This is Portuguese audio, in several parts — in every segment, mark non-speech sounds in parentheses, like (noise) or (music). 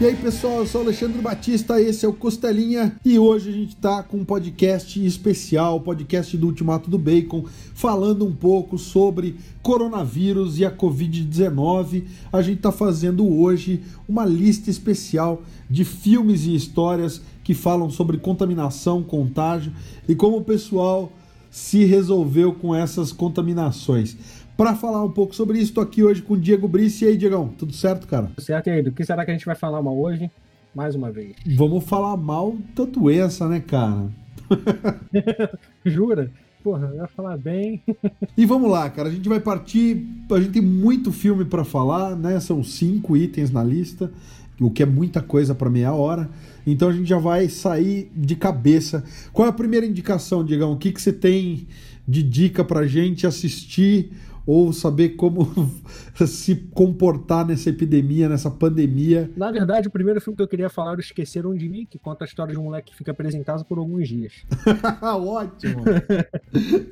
E aí, pessoal, eu sou Alexandre Batista, esse é o Costelinha e hoje a gente tá com um podcast especial, podcast do Ultimato do Bacon, falando um pouco sobre coronavírus e a Covid-19. A gente tá fazendo hoje uma lista especial de filmes e histórias que falam sobre contaminação, contágio e como o pessoal se resolveu com essas contaminações. Para falar um pouco sobre isso, estou aqui hoje com o Diego Brice. E aí, Diegão, tudo certo, cara? Tudo certo, e aí? Do que será que a gente vai falar mal hoje? Mais uma vez. (laughs) Vamos falar mal da doença, né, cara? (laughs) Jura? Porra, eu ia falar bem. (laughs) e vamos lá, cara. A gente vai partir. A gente tem muito filme para falar, né? São cinco itens na lista, o que é muita coisa para meia hora. Então a gente já vai sair de cabeça. Qual é a primeira indicação, Diegão? O que, que você tem de dica pra gente assistir ou saber como (laughs) se comportar nessa epidemia, nessa pandemia. Na verdade, o primeiro filme que eu queria falar era Esqueceram de Mim, que conta a história de um moleque que fica casa por alguns dias. (laughs) Ótimo!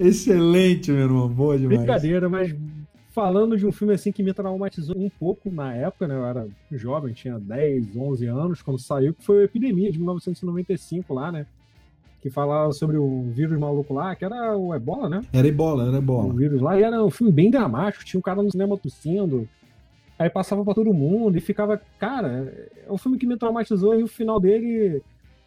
Excelente, meu irmão. Boa demais. Brincadeira, mas falando de um filme assim que me traumatizou um pouco na época, né? Eu era jovem, tinha 10, 11 anos quando saiu, que foi a Epidemia de 1995 lá, né? Que falava sobre o vírus maluco lá, que era o ebola, né? Era ebola, era ebola. O vírus lá, e era um filme bem dramático, tinha um cara no cinema tossindo, aí passava para todo mundo e ficava, cara, é um filme que me traumatizou e o final dele,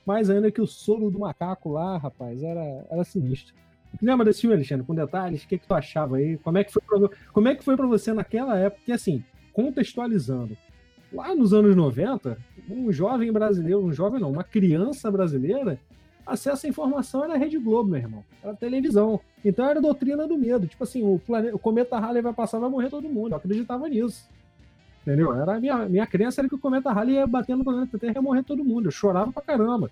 mais ainda que o soro do macaco lá, rapaz, era, era sinistro. Lembra desse filme, Alexandre, com detalhes? O que, que tu achava aí? Como é que foi pra, como é que foi pra você naquela época? Que assim, contextualizando, lá nos anos 90, um jovem brasileiro, um jovem não, uma criança brasileira acesso à informação era a Rede Globo, meu irmão. Era televisão. Então era a doutrina do medo. Tipo assim, o, planeta, o cometa Halley vai passar, vai morrer todo mundo. Eu acreditava nisso. Entendeu? Era a minha, minha crença era que o cometa Halley ia bater no planeta Terra e ia morrer todo mundo. Eu chorava pra caramba.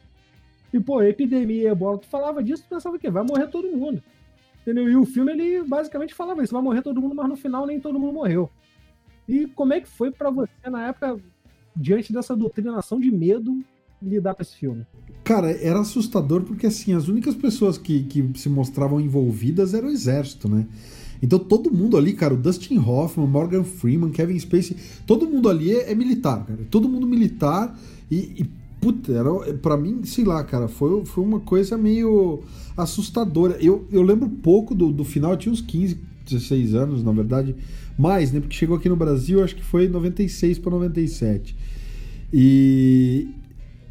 E, pô, epidemia, ebola, tu falava disso, tu pensava que vai morrer todo mundo. Entendeu? E o filme, ele basicamente falava isso, vai morrer todo mundo, mas no final nem todo mundo morreu. E como é que foi para você, na época, diante dessa doutrinação de medo, lidar com esse filme? Cara, era assustador porque assim, as únicas pessoas que, que se mostravam envolvidas era o exército, né? Então todo mundo ali, cara, o Dustin Hoffman, Morgan Freeman, Kevin Spacey, todo mundo ali é, é militar, cara. Todo mundo militar e, e puta, era, pra mim, sei lá, cara, foi, foi uma coisa meio assustadora. Eu, eu lembro pouco do, do final, eu tinha uns 15, 16 anos, na verdade, mais, né? Porque chegou aqui no Brasil, acho que foi 96 para 97. E,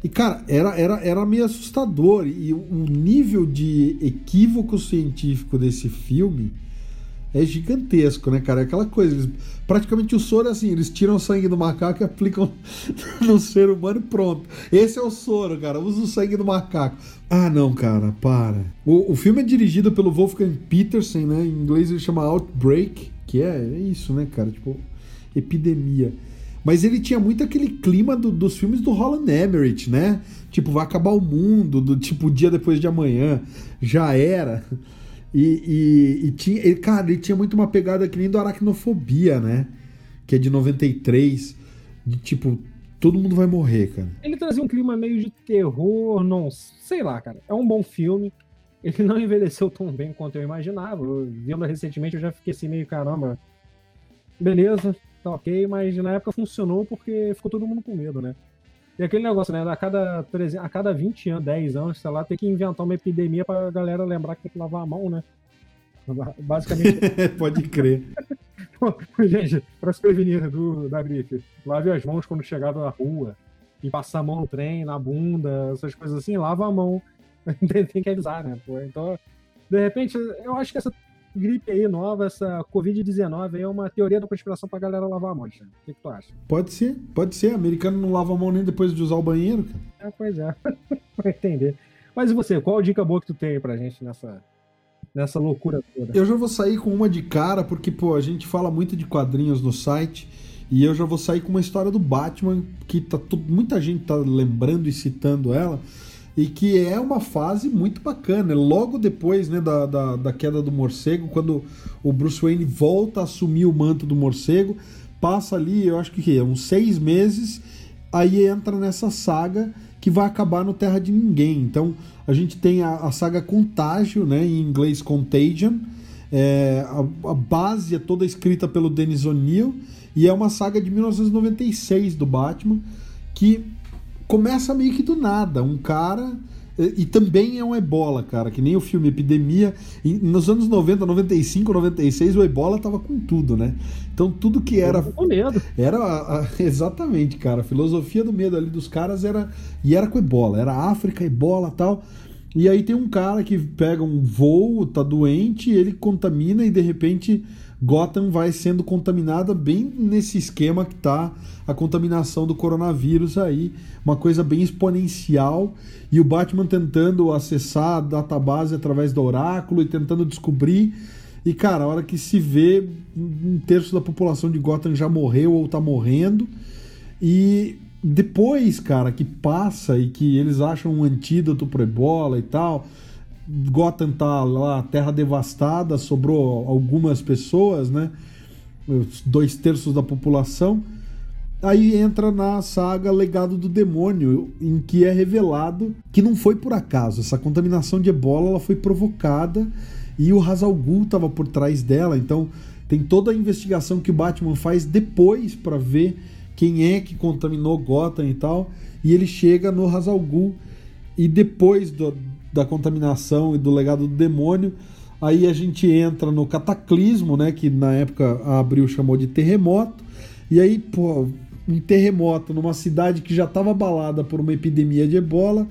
e, cara, era, era, era meio assustador. E o nível de equívoco científico desse filme é gigantesco, né, cara? É aquela coisa. Eles, praticamente o soro é assim: eles tiram o sangue do macaco e aplicam (laughs) no ser humano e pronto. Esse é o soro, cara. Usa o sangue do macaco. Ah, não, cara, para. O, o filme é dirigido pelo Wolfgang Petersen, né? Em inglês ele chama Outbreak, que é, é isso, né, cara? Tipo, epidemia. Mas ele tinha muito aquele clima do, dos filmes do Roland Emmerich, né? Tipo, vai acabar o mundo, do tipo, dia depois de amanhã, já era. E, e, e tinha, ele, cara, ele tinha muito uma pegada que nem do Aracnofobia, né? Que é de 93, de tipo, todo mundo vai morrer, cara. Ele trazia um clima meio de terror, não sei lá, cara. É um bom filme. Ele não envelheceu tão bem quanto eu imaginava. Eu, vendo recentemente, eu já fiquei assim meio, caramba, beleza, tá ok, mas na época funcionou porque ficou todo mundo com medo, né? E aquele negócio, né? A cada, a cada 20 anos, 10 anos, sei lá, tem que inventar uma epidemia pra galera lembrar que tem que lavar a mão, né? (laughs) Basicamente. (laughs) Pode crer. (laughs) Gente, pra se prevenir do, da gripe, lave as mãos quando chegar na rua. E passar a mão no trem, na bunda, essas coisas assim, lava a mão. tem que avisar, né? Pô, então, de repente, eu acho que essa gripe aí nova, essa Covid-19 é uma teoria da conspiração pra galera lavar a mão, O que, que, tu acha? Pode ser, pode ser. Americano não lava a mão nem depois de usar o banheiro, cara. É, pois é. (laughs) pra entender. Mas e você, qual a dica boa que tu tem pra gente nessa, nessa loucura toda? Eu já vou sair com uma de cara, porque, pô, a gente fala muito de quadrinhos no site. E eu já vou sair com uma história do Batman, que tá, muita gente tá lembrando e citando ela e que é uma fase muito bacana. Logo depois né, da, da, da, queda do morcego, quando o Bruce Wayne volta a assumir o manto do morcego, passa ali, eu acho que uns seis meses, aí entra nessa saga que vai acabar no Terra de Ninguém. Então a gente tem a, a saga Contágio, né, em inglês Contagion. É, a, a base é toda escrita pelo Dennis O'Neill e é uma saga de 1996 do Batman que começa meio que do nada. Um cara e, também é um ebola, cara, que nem o filme Epidemia. Nos anos 90, 95, 96, o ebola tava com tudo, né? Então tudo que era. Com medo. Era. A, (laughs) exatamente, cara. A filosofia do medo ali dos caras era. E era com ebola. Era África, ebola tal. E aí tem um cara que pega um voo, tá doente, ele contamina e de repente Gotham vai sendo contaminada bem nesse esquema que tá a contaminação do coronavírus aí, uma coisa bem exponencial e o Batman tentando acessar a database através do oráculo e tentando descobrir. E cara, a hora que se vê, um terço da população de Gotham já morreu ou tá morrendo. E depois, cara, que passa e que eles acham um antídoto pro ebola e tal, Gotham tá lá, terra devastada, sobrou algumas pessoas, né? Dois terços da população. Aí entra na saga Legado do Demônio, em que é revelado que não foi por acaso. Essa contaminação de ebola ela foi provocada e o Hazal Ghul estava por trás dela. Então tem toda a investigação que o Batman faz depois para ver quem é que contaminou Gotham e tal. E ele chega no Hazal Ghul e depois do, da contaminação e do Legado do Demônio, aí a gente entra no Cataclismo, né, que na época a Abril chamou de terremoto. E aí, pô, um terremoto numa cidade que já estava abalada por uma epidemia de ebola.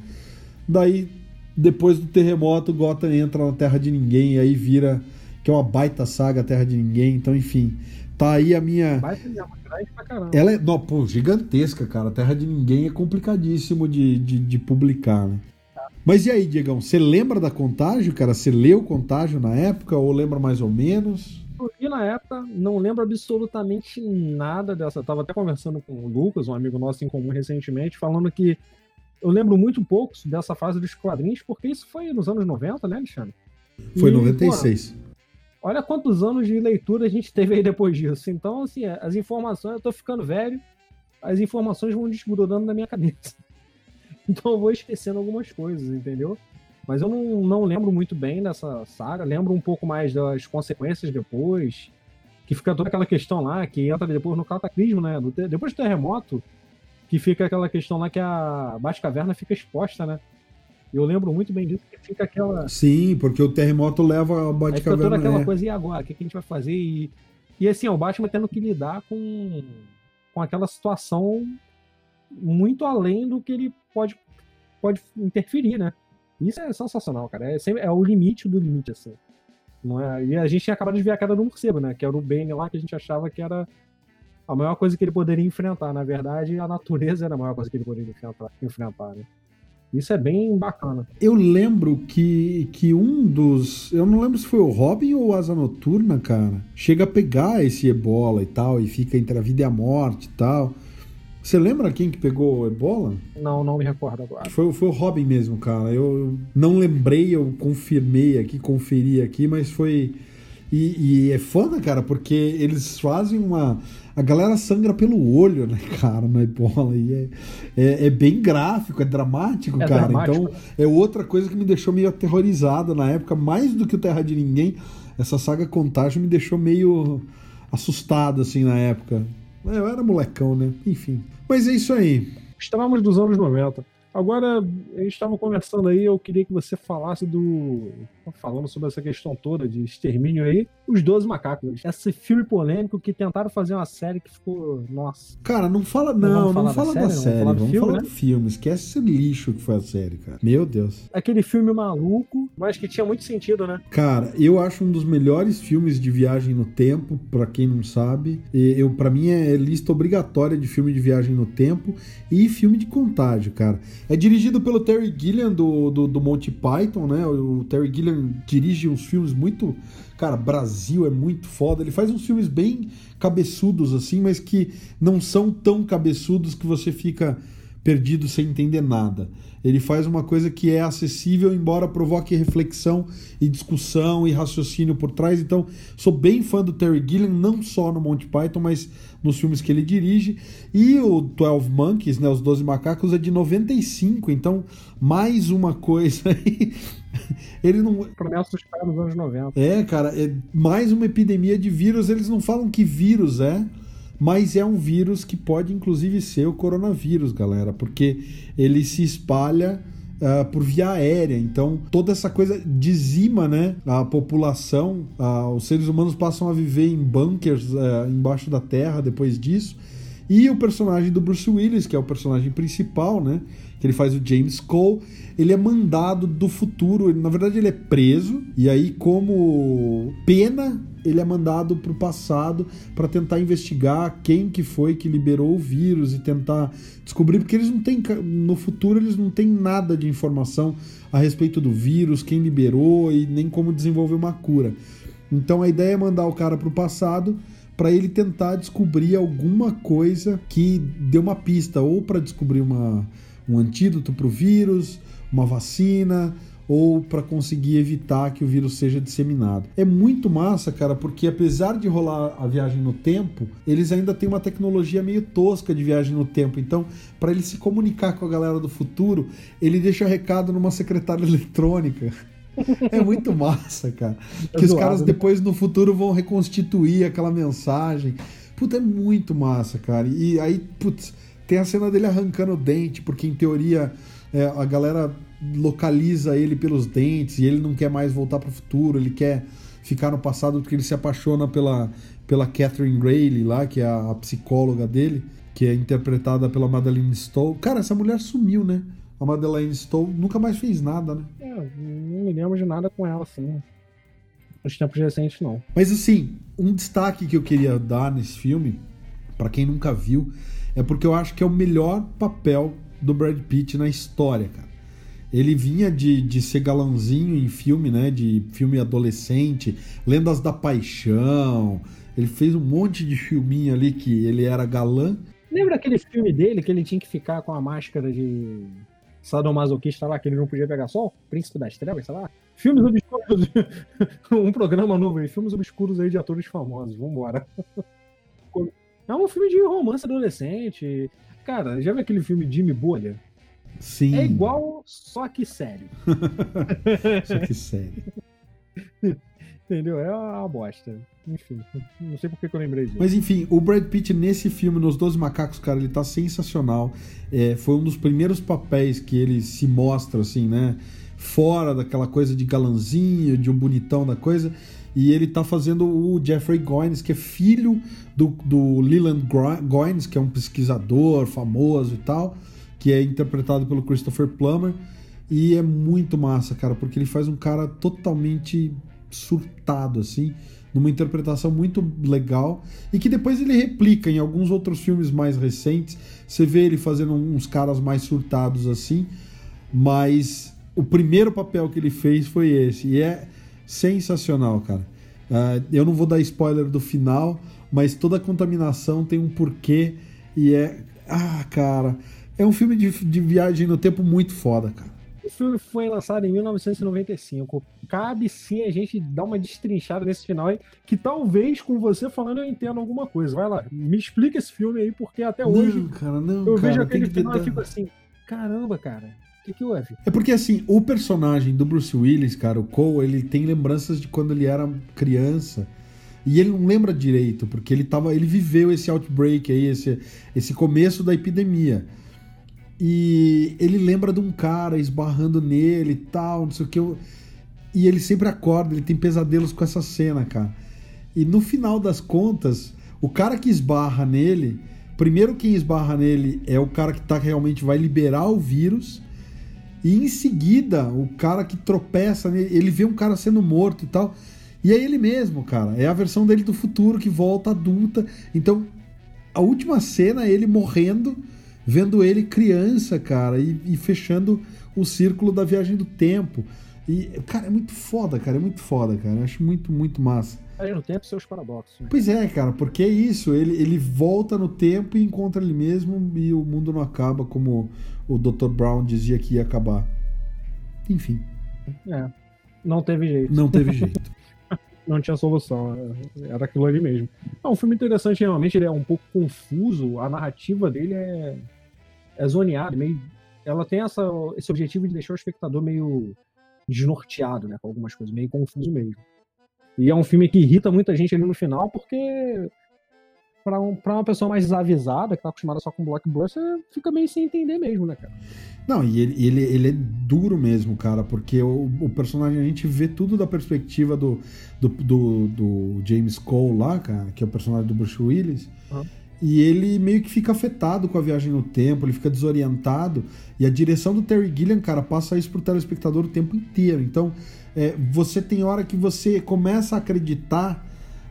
Daí, depois do terremoto, Gotham entra na Terra de Ninguém e aí vira que é uma baita saga Terra de Ninguém. Então, enfim, tá aí a minha. Baita Ela é não, pô, gigantesca, cara. Terra de Ninguém é complicadíssimo de, de, de publicar, né? Mas e aí, Diegão, você lembra da Contágio, cara? Você leu Contágio na época ou lembra mais ou menos? eu na época, não lembro absolutamente nada dessa. Eu tava até conversando com o Lucas, um amigo nosso em comum recentemente, falando que eu lembro muito pouco dessa fase dos quadrinhos, porque isso foi nos anos 90, né, Alexandre? Foi em 96. Pô, olha quantos anos de leitura a gente teve aí depois disso. Então, assim, as informações, eu tô ficando velho, as informações vão desgrudando na minha cabeça. (laughs) Então eu vou esquecendo algumas coisas, entendeu? Mas eu não, não lembro muito bem dessa saga. Lembro um pouco mais das consequências depois. Que fica toda aquela questão lá, que entra depois no cataclismo, né? depois do terremoto, que fica aquela questão lá que a Batcaverna fica exposta, né? Eu lembro muito bem disso, que fica aquela. Sim, porque o terremoto leva a Batcaverna. Fica toda aquela é. coisa, e agora? O que, a gente vai fazer? E, e assim, o Batman tendo que lidar com, com aquela situação muito além do que ele pode, pode interferir, né? Isso é sensacional, cara. É, sempre, é o limite do limite, assim. Não é? E a gente tinha acabado de ver a queda do morcego, né? Que era o Bane lá que a gente achava que era a maior coisa que ele poderia enfrentar. Na verdade, a natureza era a maior coisa que ele poderia enfrentar, enfrentar né? Isso é bem bacana. Eu lembro que, que um dos. Eu não lembro se foi o Robin ou o Asa Noturna, cara. Chega a pegar esse ebola e tal, e fica entre a vida e a morte e tal. Você lembra quem que pegou ebola? Não, não me recordo agora. Foi, foi o Robin mesmo, cara. Eu não lembrei, eu confirmei aqui, conferi aqui, mas foi. E, e, é foda, cara, porque eles fazem uma. A galera sangra pelo olho, né, (laughs) cara, na ebola. E é, é, é bem gráfico, é dramático, é cara. Dramático. Então é outra coisa que me deixou meio aterrorizado na época, mais do que o Terra de Ninguém. Essa saga Contágio me deixou meio assustado, assim, na época. Eu era molecão, né? Enfim. Mas é isso aí. Estávamos dos anos 90. Agora, a gente estava conversando aí, eu queria que você falasse do. Falando sobre essa questão toda de extermínio aí, os 12 macacos. Esse filme polêmico que tentaram fazer uma série que ficou. Nossa. Cara, não fala. Não, não, não fala da série. Da série. Vamos falar, do Vamos filme, falar né? do filme. Esquece esse lixo que foi a série, cara. Meu Deus. Aquele filme maluco, mas que tinha muito sentido, né? Cara, eu acho um dos melhores filmes de viagem no tempo, para quem não sabe. Eu, para mim é lista obrigatória de filme de viagem no tempo e filme de contágio, cara. É dirigido pelo Terry Gilliam do, do, do Monty Python, né? O Terry Gilliam dirige uns filmes muito. Cara, Brasil é muito foda. Ele faz uns filmes bem cabeçudos, assim, mas que não são tão cabeçudos que você fica perdido sem entender nada. Ele faz uma coisa que é acessível, embora provoque reflexão e discussão e raciocínio por trás. Então, sou bem fã do Terry Gilliam, não só no Monty Python, mas nos filmes que ele dirige. E o 12 Monkeys, né, os 12 Macacos, é de 95. Então, mais uma coisa aí. (laughs) ele não. Promessa dos caras dos anos 90. É, cara, é mais uma epidemia de vírus. Eles não falam que vírus é mas é um vírus que pode inclusive ser o coronavírus, galera, porque ele se espalha uh, por via aérea. Então, toda essa coisa dizima né, a população. Uh, os seres humanos passam a viver em bunkers uh, embaixo da terra depois disso. E o personagem do Bruce Willis, que é o personagem principal, né? Que ele faz o James Cole, ele é mandado do futuro. Ele, na verdade, ele é preso. E aí, como pena, ele é mandado para o passado para tentar investigar quem que foi que liberou o vírus e tentar descobrir, porque eles não têm. No futuro, eles não têm nada de informação a respeito do vírus, quem liberou e nem como desenvolver uma cura. Então a ideia é mandar o cara para o passado para ele tentar descobrir alguma coisa que dê uma pista, ou para descobrir uma, um antídoto para o vírus, uma vacina, ou para conseguir evitar que o vírus seja disseminado. É muito massa, cara, porque apesar de rolar a viagem no tempo, eles ainda têm uma tecnologia meio tosca de viagem no tempo. Então, para ele se comunicar com a galera do futuro, ele deixa recado numa secretária (laughs) eletrônica. É muito massa, cara. É que os caras né? depois no futuro vão reconstituir aquela mensagem. Puta, é muito massa, cara. E aí, putz, tem a cena dele arrancando o dente, porque em teoria é, a galera localiza ele pelos dentes e ele não quer mais voltar para o futuro, ele quer ficar no passado porque ele se apaixona pela, pela Catherine Rayleigh lá, que é a, a psicóloga dele, que é interpretada pela Madeline Stowe. Cara, essa mulher sumiu, né? A Madeleine Stowe nunca mais fez nada, né? É, não me lembro de nada com ela, assim. Nos tempos recentes, não. Mas, assim, um destaque que eu queria dar nesse filme, para quem nunca viu, é porque eu acho que é o melhor papel do Brad Pitt na história, cara. Ele vinha de, de ser galãozinho em filme, né? De filme adolescente, Lendas da Paixão. Ele fez um monte de filminho ali que ele era galã. Lembra aquele filme dele que ele tinha que ficar com a máscara de sadomasoquista lá, que ele não podia pegar sol? Príncipe das Trevas, sei lá. Filmes obscuros. (laughs) um programa novo aí. Filmes obscuros aí de atores famosos. Vambora. (laughs) É um filme de romance adolescente. Cara, já viu aquele filme Jimmy Bolha? Sim. É igual, só que sério. (laughs) só que sério. Entendeu? É uma bosta. Enfim, não sei por que eu lembrei disso. Mas enfim, o Brad Pitt nesse filme, nos Doze Macacos, cara, ele tá sensacional. É, foi um dos primeiros papéis que ele se mostra, assim, né? Fora daquela coisa de galanzinho, de um bonitão da coisa. E ele tá fazendo o Jeffrey Goines, que é filho do, do Leland Goines, que é um pesquisador famoso e tal, que é interpretado pelo Christopher Plummer. E é muito massa, cara, porque ele faz um cara totalmente surtado, assim, numa interpretação muito legal e que depois ele replica em alguns outros filmes mais recentes. Você vê ele fazendo uns caras mais surtados assim, mas o primeiro papel que ele fez foi esse e é sensacional, cara. Uh, eu não vou dar spoiler do final, mas toda contaminação tem um porquê e é. Ah, cara. É um filme de, de viagem no tempo muito foda, cara. O filme foi lançado em 1995. Cabe sim a gente dar uma destrinchada nesse final aí, que talvez com você falando eu entenda alguma coisa. Vai lá, me explica esse filme aí, porque até não, hoje cara, não, eu cara, vejo aquele final e fico assim, caramba, cara. O que, que houve? É porque assim, o personagem do Bruce Willis, cara, o Cole, ele tem lembranças de quando ele era criança. E ele não lembra direito, porque ele tava, ele viveu esse outbreak aí, esse, esse começo da epidemia. E ele lembra de um cara esbarrando nele e tal, não sei o que. E ele sempre acorda, ele tem pesadelos com essa cena, cara. E no final das contas, o cara que esbarra nele, primeiro quem esbarra nele é o cara que tá, realmente vai liberar o vírus. E em seguida, o cara que tropeça nele, ele vê um cara sendo morto e tal. E é ele mesmo, cara. É a versão dele do futuro que volta adulta. Então, a última cena é ele morrendo vendo ele criança, cara, e, e fechando o círculo da viagem do tempo. E, cara, é muito foda, cara, é muito foda, cara. Eu acho muito, muito massa. Viagem no tempo seus paradoxos. Né? Pois é, cara, porque é isso. Ele, ele volta no tempo e encontra ele mesmo e o mundo não acaba como o Dr. Brown dizia que ia acabar. Enfim. É. Não teve jeito. Não teve jeito. (laughs) não tinha solução. Era aquilo ali mesmo. É um filme interessante, realmente. Ele é um pouco confuso. A narrativa dele é, é zoneada. Meio, ela tem essa, esse objetivo de deixar o espectador meio desnorteado, né? Com algumas coisas, meio confuso mesmo. E é um filme que irrita muita gente ali no final, porque pra, um, pra uma pessoa mais desavisada, que tá acostumada só com blockbuster, fica meio sem entender mesmo, né, cara? Não, e ele, ele, ele é duro mesmo, cara, porque o, o personagem, a gente vê tudo da perspectiva do, do, do, do James Cole lá, cara, que é o personagem do Bruce Willis. Uhum. E ele meio que fica afetado com a viagem no tempo, ele fica desorientado. E a direção do Terry Gilliam, cara, passa isso pro telespectador o tempo inteiro. Então, é, você tem hora que você começa a acreditar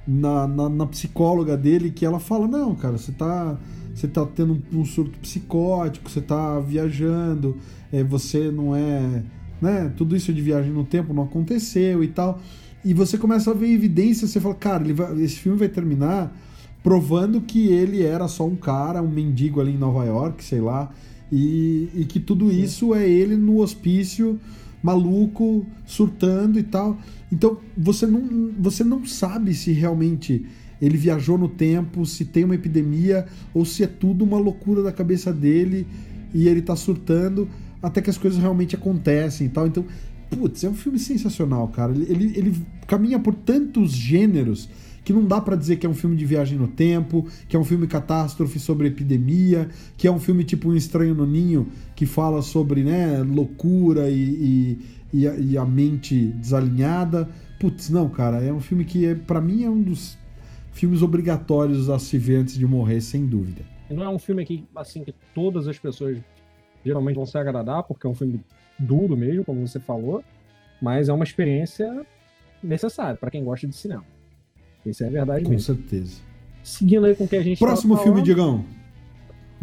na, na, na, psicóloga dele que ela fala: Não, cara, você tá, você tá tendo um, surto psicótico, você tá viajando, é, você não é. Né, tudo isso de viagem no tempo não aconteceu e tal. E você começa a ver evidências, você fala: Cara, vai, esse filme vai terminar provando que ele era só um cara, um mendigo ali em Nova York, sei lá, e, e que tudo isso é ele no hospício, maluco, surtando e tal. Então você não, você não sabe se realmente ele viajou no tempo, se tem uma epidemia ou se é tudo uma loucura da cabeça dele e ele tá surtando até que as coisas realmente acontecem e tal. Então, putz, é um filme sensacional, cara. Ele, ele, ele caminha por tantos gêneros que não dá para dizer que é um filme de viagem no tempo, que é um filme catástrofe sobre epidemia, que é um filme tipo Um Estranho no Ninho, que fala sobre né, loucura e, e, e, a, e a, mente desalinhada. Putz, não, cara, é um filme que é, para mim é um dos filmes obrigatórios a se ver antes de morrer, sem dúvida. Não é um filme que, assim, que todas as pessoas geralmente vão se agradar, porque é um filme duro mesmo, como você falou, mas é uma experiência necessária para quem gosta de cinema. Isso é verdade com mesmo. Com certeza. Seguindo aí com o que a gente Próximo filme, Digão.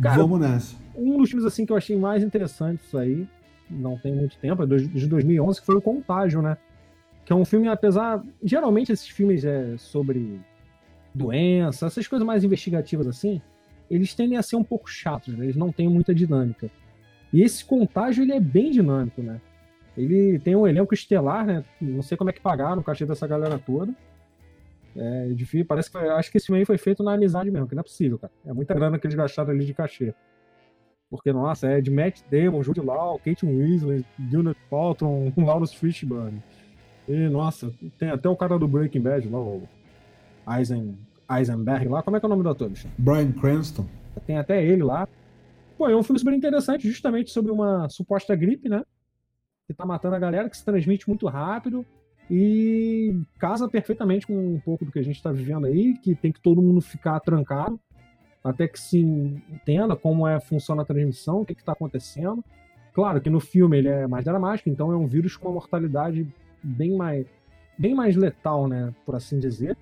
Cara, Vamos nessa. Um dos filmes assim que eu achei mais interessantes aí, não tem muito tempo, é de 2011, que foi o Contágio, né? Que é um filme, apesar. Geralmente esses filmes é sobre doença, essas coisas mais investigativas assim, eles tendem a ser um pouco chatos, né? eles não têm muita dinâmica. E esse Contágio, ele é bem dinâmico, né? Ele tem um elenco estelar, né? Não sei como é que pagaram o cachê dessa galera toda. É difícil, parece que acho que esse filme aí foi feito na amizade mesmo, que não é possível, cara. É muita grana que eles gastaram ali de cachê. Porque, nossa, é de Matt Damon, Jude Law, Kate Weasley, Gwyneth Paltrow, (laughs) Lawrence Fishburne. E, nossa, tem até o cara do Breaking Bad lá, o Eisen, Eisenberg lá. Como é que é o nome do ator, bicho? Brian Cranston. Tem até ele lá. Pô, é um filme super interessante, justamente sobre uma suposta gripe, né? Que tá matando a galera, que se transmite muito rápido e casa perfeitamente com um pouco do que a gente está vivendo aí, que tem que todo mundo ficar trancado até que se entenda como é funciona a transmissão, o que está acontecendo. Claro que no filme ele é mais dramático, então é um vírus com uma mortalidade bem mais, bem mais letal, né, por assim dizer.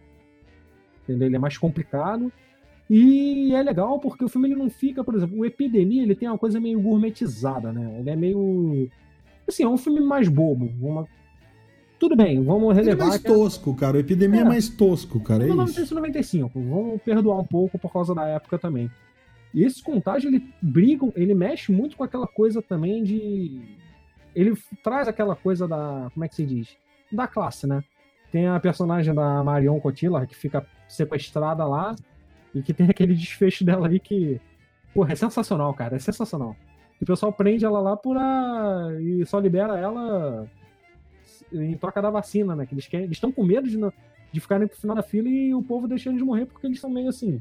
Entendeu? Ele é mais complicado. E é legal porque o filme ele não fica, por exemplo, o Epidemia ele tem uma coisa meio gourmetizada, né? Ele é meio. Assim, é um filme mais bobo. Uma tudo bem, vamos relevar. Ele é mais tosco, cara. A epidemia é, é mais tosco, cara. É 1995. Vamos perdoar um pouco por causa da época também. E esse contágio, ele briga, ele mexe muito com aquela coisa também de. Ele traz aquela coisa da. Como é que se diz? Da classe, né? Tem a personagem da Marion Cotillard que fica sequestrada lá e que tem (laughs) aquele desfecho dela aí que. Porra, é sensacional, cara. É sensacional. o pessoal prende ela lá por a... e só libera ela em troca da vacina, né? Que eles querem, estão com medo de, de ficarem pro final da fila e o povo deixando de morrer porque eles são meio assim.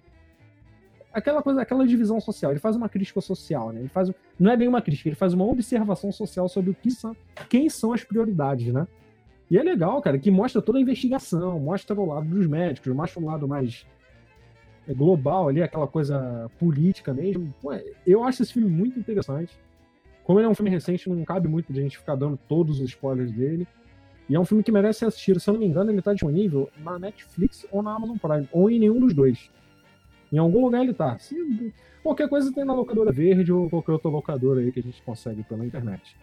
Aquela coisa, aquela divisão social. Ele faz uma crítica social, né? Ele faz, não é bem uma crítica, ele faz uma observação social sobre o que são, quem são as prioridades, né? E é legal, cara, que mostra toda a investigação, mostra o lado dos médicos, mostra o lado mais é, global ali, aquela coisa política mesmo. Pô, eu acho esse filme muito interessante. Como ele é um filme recente, não cabe muito de a gente ficar dando todos os spoilers dele. E é um filme que merece ser assistido. Se eu não me engano, ele está disponível na Netflix ou na Amazon Prime, ou em nenhum dos dois. Em algum lugar ele tá. Se, qualquer coisa tem na locadora verde ou qualquer outra locadora aí que a gente consegue pela internet.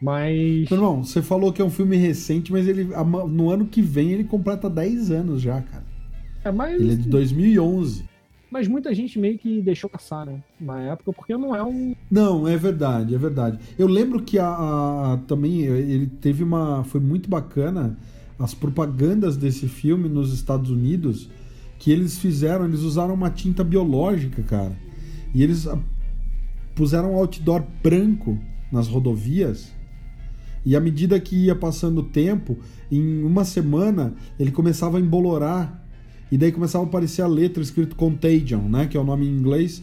Mas. Irmão, você falou que é um filme recente, mas ele no ano que vem ele completa 10 anos já, cara. É, mas... Ele é de 2011. Mas muita gente meio que deixou passar, né? Na época, porque não é um. Não, é verdade, é verdade. Eu lembro que a, a, também ele teve uma. Foi muito bacana as propagandas desse filme nos Estados Unidos que eles fizeram, eles usaram uma tinta biológica, cara. E eles puseram um outdoor branco nas rodovias. E à medida que ia passando o tempo, em uma semana ele começava a embolorar e daí começava a aparecer a letra escrito Contagion, né? Que é o nome em inglês.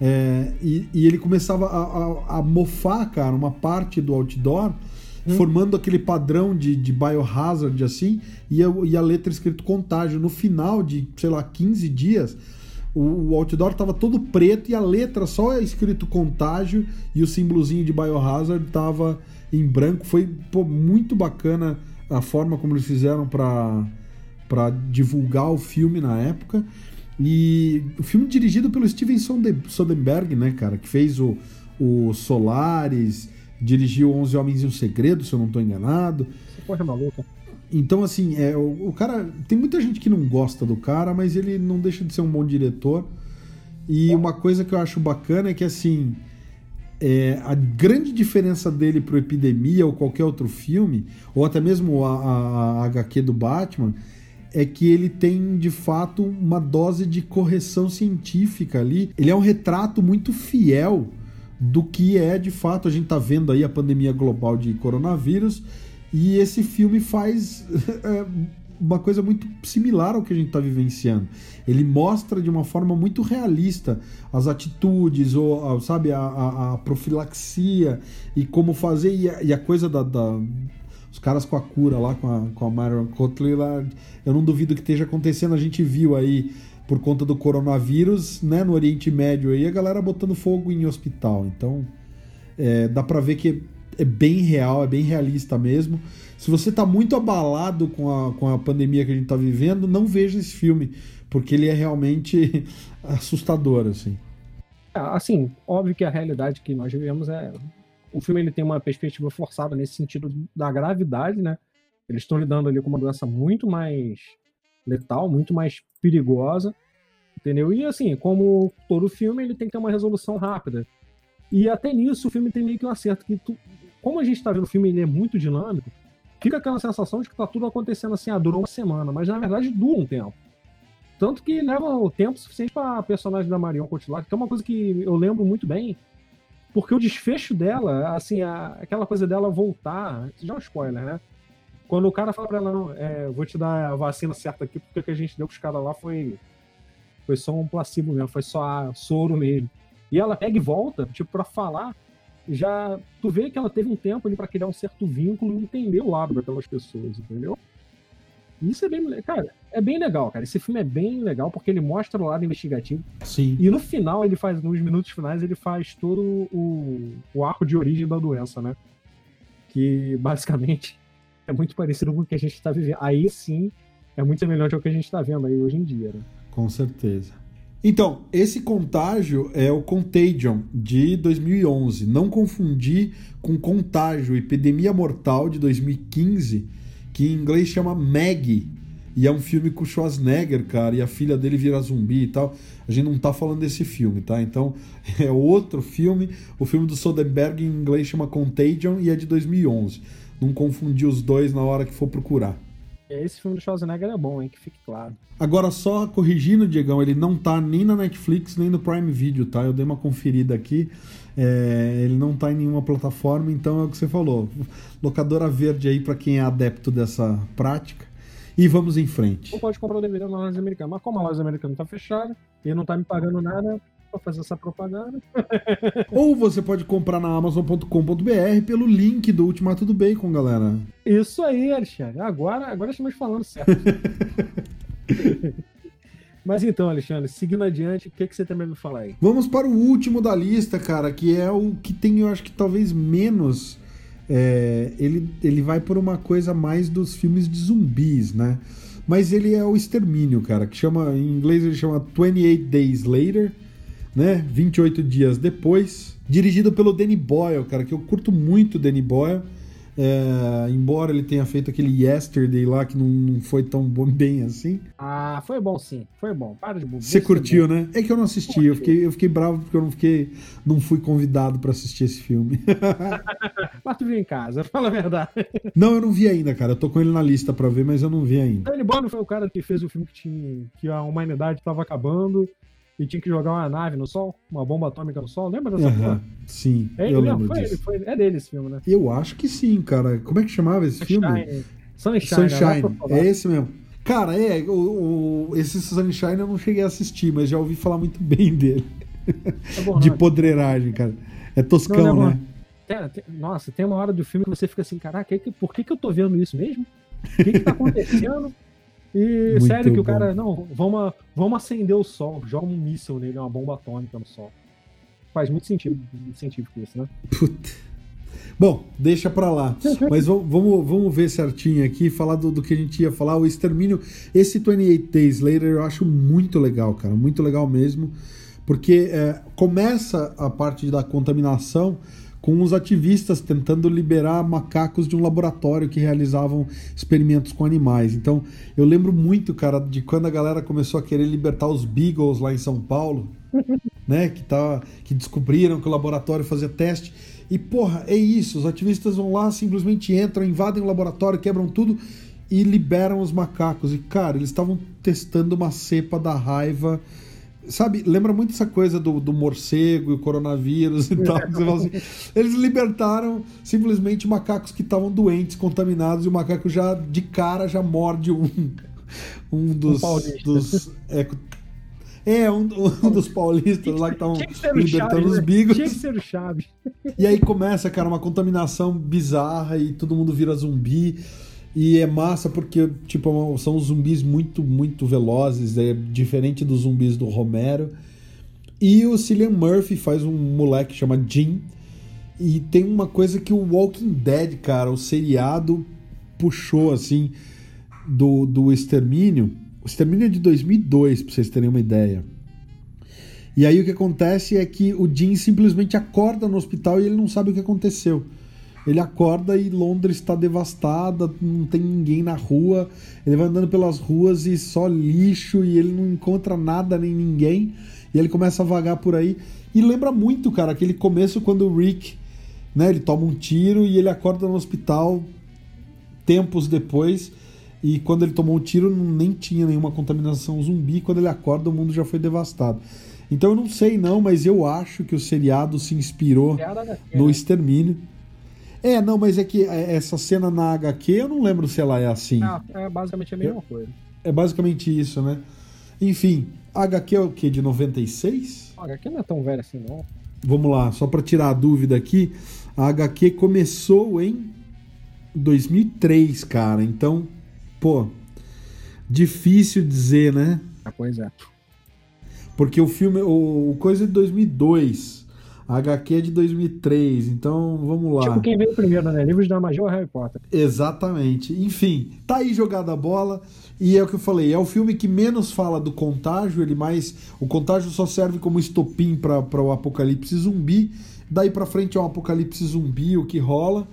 É, e, e, ele começava a, a, a, mofar, cara, uma parte do outdoor, hum. formando aquele padrão de, de biohazard, assim, e a, e a letra escrito contágio. No final de, sei lá, 15 dias, o, outdoor estava todo preto e a letra só é escrito contágio e o símbolozinho de biohazard estava em branco. Foi pô, muito bacana a forma como eles fizeram para divulgar o filme na época. E o filme dirigido pelo Steven Soderbergh, né, cara, que fez o, o Solaris, dirigiu Onze Homens e um Segredo, se eu não estou enganado. Você pode maluca. Então, assim, é, o, o, cara. Tem muita gente que não gosta do cara, mas ele não deixa de ser um bom diretor. E uma coisa que eu acho bacana é que, assim. É, a grande diferença dele pro Epidemia ou qualquer outro filme, ou até mesmo a, a, a HQ do Batman, é que ele tem de fato uma dose de correção científica ali. Ele é um retrato muito fiel do que é de fato. A gente está vendo aí a pandemia global de coronavírus e esse filme faz (laughs) é, uma coisa muito similar ao que a gente está vivenciando. Ele mostra de uma forma muito realista as atitudes, ou, sabe, a, a, a profilaxia e como fazer. E a, e a coisa da, da os caras com a cura lá, com a, com a Marion Cotler lá, eu não duvido que esteja acontecendo. A gente viu aí, por conta do coronavírus, né, no Oriente Médio aí, a galera botando fogo em hospital. Então, é, dá pra ver que é bem real, é bem realista mesmo. Se você tá muito abalado com a, com a pandemia que a gente tá vivendo, não veja esse filme, porque ele é realmente (laughs) assustador, assim. É, assim, óbvio que a realidade que nós vivemos é o filme ele tem uma perspectiva forçada nesse sentido da gravidade, né? Eles estão lidando ali com uma doença muito mais letal, muito mais perigosa, entendeu? E assim, como todo filme, ele tem que ter uma resolução rápida. E até nisso o filme tem meio que um acerto que tu, como a gente está vendo o filme, ele é muito dinâmico, fica aquela sensação de que tá tudo acontecendo assim, ah, durou uma semana, mas na verdade dura um tempo. Tanto que leva o tempo suficiente para a personagem da Marion Cotillard, que é uma coisa que eu lembro muito bem, porque o desfecho dela, assim, a, aquela coisa dela voltar, já é um spoiler, né? Quando o cara fala pra ela, não, é, vou te dar a vacina certa aqui, porque o que a gente deu pros caras lá foi, foi só um placebo mesmo, foi só soro mesmo. E ela pega e volta, tipo, pra falar, já tu vê que ela teve um tempo ali para criar um certo vínculo e entender o lado daquelas pessoas, entendeu? Isso é bem, cara, é bem legal, cara. Esse filme é bem legal porque ele mostra o lado investigativo. Sim. E no final ele faz, nos minutos finais, ele faz todo o, o arco de origem da doença, né? Que basicamente (laughs) é muito parecido com o que a gente está vivendo. Aí sim é muito semelhante ao que a gente está vendo aí hoje em dia, né? Com certeza. Então, esse contágio é o Contagion de 2011. Não confundir com Contágio, Epidemia Mortal de 2015 que em inglês chama Maggie. E é um filme com o Schwarzenegger, cara, e a filha dele vira zumbi e tal. A gente não tá falando desse filme, tá? Então (laughs) é outro filme. O filme do Soderbergh em inglês chama Contagion e é de 2011. Não confundir os dois na hora que for procurar. Esse filme do Schwarzenegger é bom, hein? Que fique claro. Agora, só corrigindo, Diegão, ele não tá nem na Netflix, nem no Prime Video, tá? Eu dei uma conferida aqui. É, ele não tá em nenhuma plataforma, então é o que você falou. Locadora verde aí para quem é adepto dessa prática. E vamos em frente. Ou pode comprar o DVD na loja americana. Mas como a loja americana tá fechada e não tá me pagando nada, para fazer essa propaganda. (laughs) Ou você pode comprar na Amazon.com.br pelo link do Ultimato do Bacon, galera. Isso aí, Alexandre. Agora, agora estamos falando certo. (laughs) Mas então, Alexandre, seguindo adiante, o que, que você para me falar aí? Vamos para o último da lista, cara, que é o que tem, eu acho que talvez menos. É, ele, ele vai por uma coisa mais dos filmes de zumbis, né? Mas ele é o Extermínio, cara, que chama, em inglês ele chama 28 Days Later né? 28 dias depois. Dirigido pelo Danny Boyle, cara, que eu curto muito o Danny Boyle. É, embora ele tenha feito aquele Yesterday lá que não, não foi tão bom, bem assim. Ah, foi bom sim, foi bom. Para de Você curtiu, né? É que eu não assisti, eu fiquei, eu fiquei bravo porque eu não fiquei, não fui convidado para assistir esse filme. (laughs) mas tu viu em casa, fala a verdade. Não, eu não vi ainda, cara. Eu tô com ele na lista para ver, mas eu não vi ainda. Danny Boyle foi o cara que fez o filme que tinha que a humanidade estava acabando e tinha que jogar uma nave no Sol, uma bomba atômica no Sol. Lembra dessa uhum, Sim, é eu lembro foi, disso. Foi, é dele esse filme, né? Eu acho que sim, cara. Como é que chamava esse Sunshine. filme? Sunshine. Sunshine. É esse mesmo. Cara, é, o, o, esse Sunshine eu não cheguei a assistir, mas já ouvi falar muito (laughs) bem dele. É bom, de podreiragem, cara. É toscão, não, não é né? Tem, tem, nossa, tem uma hora do filme que você fica assim, caraca, por que, que eu tô vendo isso mesmo? O que, que tá acontecendo? E Muito sério que bom. o cara, não, vamos, vamos acender o sol, joga um míssil nele, uma bomba atômica no sol. Faz muito sentido científico isso, né? Puta. Bom, deixa pra lá. (laughs) Mas vamos, vamos ver certinho aqui, falar do, do, que a gente ia falar. O extermínio, esse 28 Days Later eu acho muito legal, cara. Muito legal mesmo. Porque é, começa a parte da contaminação com os ativistas tentando liberar macacos de um laboratório que realizavam experimentos com animais. Então, eu lembro muito, cara, de quando a galera começou a querer libertar os beagles lá em São Paulo, (laughs) né, que tá que descobriram que o laboratório fazia teste. E porra, é isso, os ativistas vão lá, simplesmente entram, invadem o laboratório, quebram tudo e liberam os macacos. E cara, eles estavam testando uma cepa da raiva Sabe, lembra muito essa coisa do, do morcego e o coronavírus e tal. (laughs) Assim, eles libertaram simplesmente macacos que estavam doentes, contaminados, e o macaco já, de cara, já morde um, um dos. Um dos é, é, um, um, dos paulistas lá que estavam libertando os né? bigos. Tinha que ser o Chaves. E aí começa, cara, uma contaminação bizarra e todo mundo vira zumbi. E é massa porque, tipo, são zumbis muito, muito velozes, é diferente dos zumbis do Romero. E o Cillian Murphy faz um moleque chama Jim. E tem uma coisa que o Walking Dead, cara, o seriado puxou, assim, do, do Extermínio. O Extermínio é de 2002, pra vocês terem uma ideia. E aí o que acontece é que o Jim simplesmente acorda no hospital e ele não sabe o que aconteceu. Ele acorda e Londres está devastada, não tem ninguém na rua. Ele vai andando pelas ruas e só lixo e ele não encontra nada nem ninguém. E ele começa a vagar por aí. E lembra muito, cara, aquele começo quando o Rick, né, ele toma um tiro e ele acorda no hospital tempos depois. E quando ele tomou o um tiro, nem tinha nenhuma contaminação zumbi. Quando ele acorda, o mundo já foi devastado. Então eu não sei não, mas eu acho que o seriado se inspirou no né? extermínio. É, não, mas é que é, essa cena na HQ eu não lembro se ela é assim. Ah, é basicamente a mesma é, coisa. É basicamente isso, né? Enfim, a HQ é o quê? De 96? A HQ não é tão velha assim, não. Vamos lá, só para tirar a dúvida aqui. A HQ começou em 2003, cara. Então, pô, difícil dizer, né? Ah, pois é. Porque o filme, o, o coisa é de 2002. A HQ é de 2003, então vamos lá. Tipo quem veio primeiro, né? Livros da ou Harry Potter. Exatamente. Enfim, tá aí jogada a bola. E é o que eu falei, é o filme que menos fala do contágio, ele mais. O contágio só serve como estopim para o apocalipse zumbi. Daí para frente é um apocalipse zumbi, o que rola.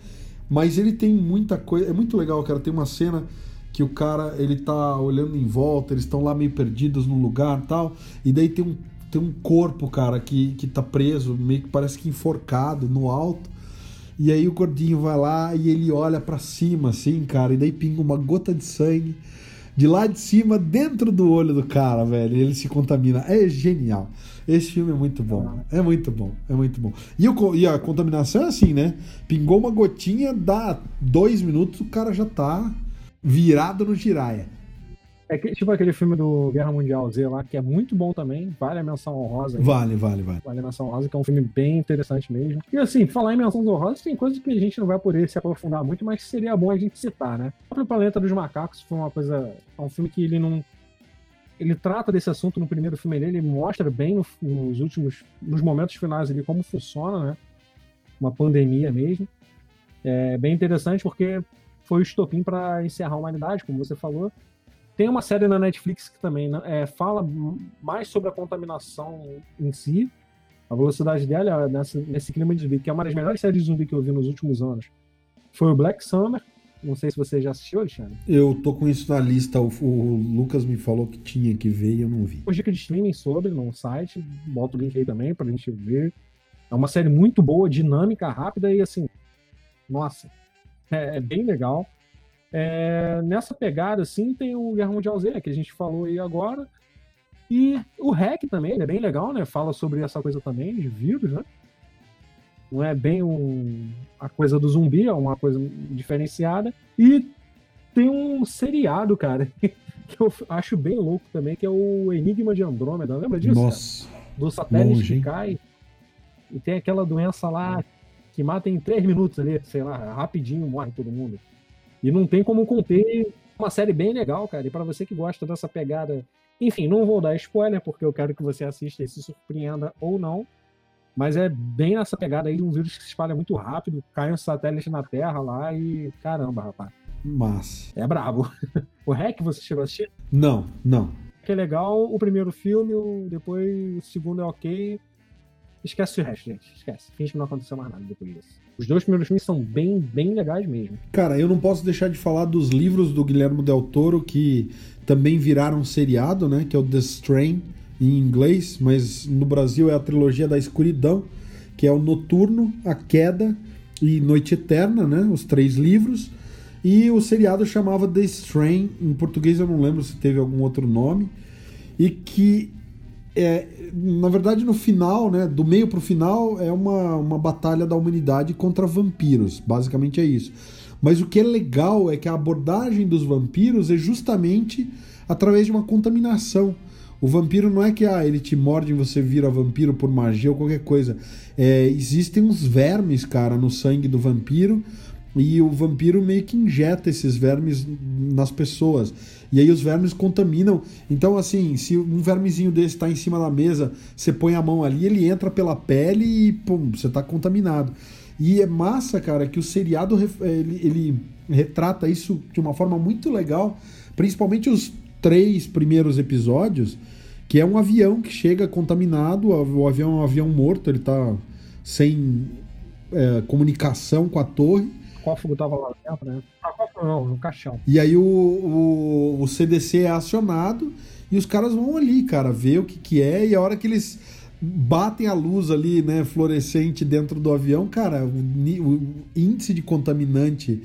Mas ele tem muita coisa. É muito legal, cara. Tem uma cena que o cara ele tá olhando em volta, eles estão lá meio perdidos num lugar tal. E daí tem um tem um corpo, cara, que, que tá preso, meio que parece que enforcado no alto. E aí o gordinho vai lá e ele olha para cima, assim, cara, e daí pinga uma gota de sangue de lá de cima dentro do olho do cara, velho. E ele se contamina. É genial. Esse filme é muito bom. É muito bom. É muito bom. E, o, e a contaminação é assim, né? Pingou uma gotinha, dá dois minutos, o cara já tá virado no giraia. É que, tipo aquele filme do Guerra Mundial Z lá, que é muito bom também, vale a menção honrosa. Vale, vale, vale. Vale a menção honrosa, que é um filme bem interessante mesmo. E assim, falar em menções honrosas, tem coisas que a gente não vai poder se aprofundar muito, mas seria bom a gente citar, né? O próprio Planeta dos Macacos foi uma coisa. É um filme que ele não. Ele trata desse assunto no primeiro filme dele, ele mostra bem no, nos últimos. nos momentos finais ali como funciona, né? Uma pandemia mesmo. É bem interessante porque foi o estopim para encerrar a humanidade, como você falou. Tem uma série na Netflix que também né, é, fala mais sobre a contaminação em si, a velocidade dela nessa, nesse clima de zumbi, que é uma das melhores séries de zumbi que eu vi nos últimos anos. Foi o Black Summer. Não sei se você já assistiu, Alexandre. Eu tô com isso na lista. O, o Lucas me falou que tinha que ver e eu não vi. Os dicas de streaming sobre no site. Bota o link aí também pra gente ver. É uma série muito boa, dinâmica, rápida e assim. Nossa, é, é bem legal. É, nessa pegada, assim, tem o Guerra Mundial Z, que a gente falou aí agora. E o REC também, ele é bem legal, né? Fala sobre essa coisa também, de vírus, né? Não é bem um, a coisa do zumbi, é uma coisa diferenciada. E tem um seriado, cara, (laughs) que eu acho bem louco também, que é o Enigma de Andrômeda. Lembra disso? Nossa. Cara? Do satélite Longe, que cai e tem aquela doença lá que mata em três minutos ali, sei lá, rapidinho morre todo mundo. E não tem como conter uma série bem legal, cara. E para você que gosta dessa pegada. Enfim, não vou dar spoiler, porque eu quero que você assista e se surpreenda ou não. Mas é bem nessa pegada aí de um vírus que se espalha muito rápido, cai um satélite na Terra lá e. Caramba, rapaz. Mas. É brabo. (laughs) o REC você chegou a assistir? Não, não. Que é legal o primeiro filme, depois o segundo é ok. Esquece o resto, gente. Esquece. Finge que não aconteceu mais nada depois disso. Os dois primeiros filmes são bem, bem legais mesmo. Cara, eu não posso deixar de falar dos livros do Guilherme Del Toro que também viraram seriado, né? Que é o The Strain em inglês, mas no Brasil é a trilogia da escuridão, que é o Noturno, A Queda e Noite Eterna, né? Os três livros. E o seriado chamava The Strain, em português eu não lembro se teve algum outro nome, e que é, na verdade, no final, né, do meio pro final, é uma, uma batalha da humanidade contra vampiros. Basicamente é isso. Mas o que é legal é que a abordagem dos vampiros é justamente através de uma contaminação. O vampiro não é que ah, ele te morde e você vira vampiro por magia ou qualquer coisa. É, existem uns vermes, cara, no sangue do vampiro e o vampiro meio que injeta esses vermes nas pessoas. E aí os vermes contaminam. Então, assim, se um vermezinho desse está em cima da mesa, você põe a mão ali, ele entra pela pele e pum, você está contaminado. E é massa, cara, que o seriado ele, ele retrata isso de uma forma muito legal, principalmente os três primeiros episódios, que é um avião que chega contaminado, o avião é um avião morto, ele está sem é, comunicação com a torre cofre tava lá dentro, né? Cofre não, no caixão. E aí o, o, o, CDC é acionado e os caras vão ali, cara, ver o que, que é, e a hora que eles batem a luz ali, né, fluorescente dentro do avião, cara, o, o índice de contaminante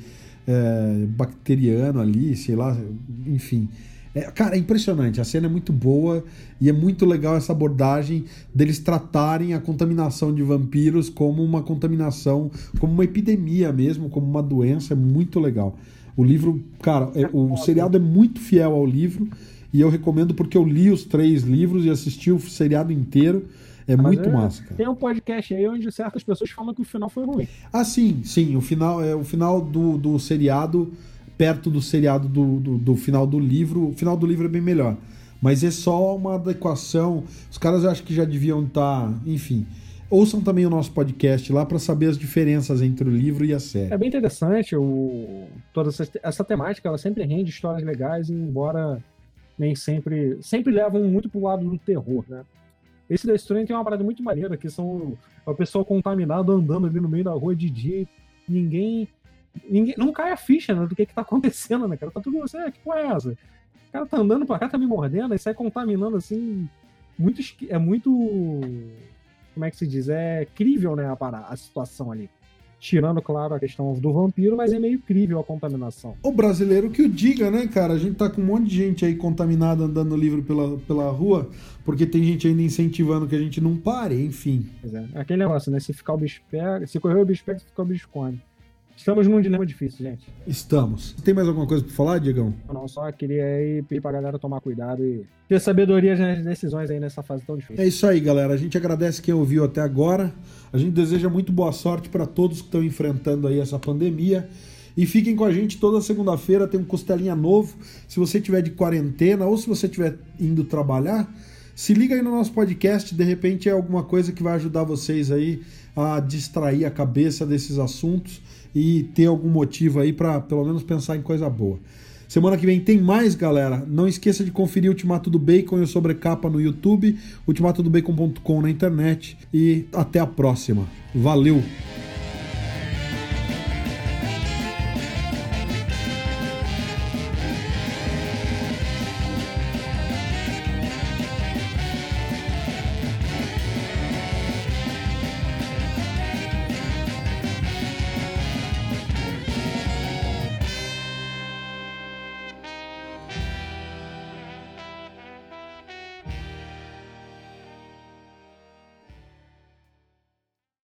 é, bacteriano ali, sei lá, enfim é, cara, é impressionante. A cena é muito boa e é muito legal essa abordagem deles tratarem a contaminação de vampiros como uma contaminação, como uma epidemia mesmo, como uma doença. É muito legal. O livro, cara, é, o seriado é muito fiel ao livro e eu recomendo porque eu li os três livros e assisti o seriado inteiro. É Mas muito é, massa, cara. Tem um podcast aí onde certas pessoas falam que o final foi ruim. Ah, sim, sim. O final, é, o final do, do seriado perto do seriado do, do, do, final do livro. O final do livro é bem melhor. Mas é só uma adequação. Os caras acho que já deviam estar. Tá, enfim. Ouçam também o nosso podcast lá para saber as diferenças entre o livro e a série. É bem interessante. O, toda essa, essa temática ela sempre rende histórias legais, embora nem sempre. Sempre levam muito pro lado do terror, né? Esse da Strange tem uma parada muito maneira, que são a pessoa contaminada andando ali no meio da rua de dia ninguém ninguém, não cai a ficha né, do que, que tá acontecendo, né, cara? Tá tudo assim, ah, que porra é essa? O cara tá andando pra cá, tá me mordendo, e sai contaminando assim. Muito, é muito. Como é que se diz? É crível, né, a, a situação ali. Tirando, claro, a questão do vampiro, mas é meio crível a contaminação. O brasileiro que o diga, né, cara? A gente tá com um monte de gente aí contaminada andando livre pela, pela rua, porque tem gente ainda incentivando que a gente não pare, enfim. Pois é. Aquele negócio, né? Se ficar o bicho pega, se correr o bicho pega, se ficar o bicho come. Estamos num dilema difícil, gente. Estamos. Tem mais alguma coisa pra falar, Diegão? Não, só queria aí pedir pra galera tomar cuidado e ter sabedoria nas decisões aí nessa fase tão difícil. É isso aí, galera. A gente agradece quem ouviu até agora. A gente deseja muito boa sorte para todos que estão enfrentando aí essa pandemia. E fiquem com a gente toda segunda-feira, tem um costelinha novo. Se você tiver de quarentena ou se você estiver indo trabalhar, se liga aí no nosso podcast, de repente é alguma coisa que vai ajudar vocês aí a distrair a cabeça desses assuntos e ter algum motivo aí para pelo menos pensar em coisa boa. Semana que vem tem mais, galera. Não esqueça de conferir o Ultimato do Bacon e o Sobrecapa no YouTube, ultimatodobacon.com na internet e até a próxima. Valeu!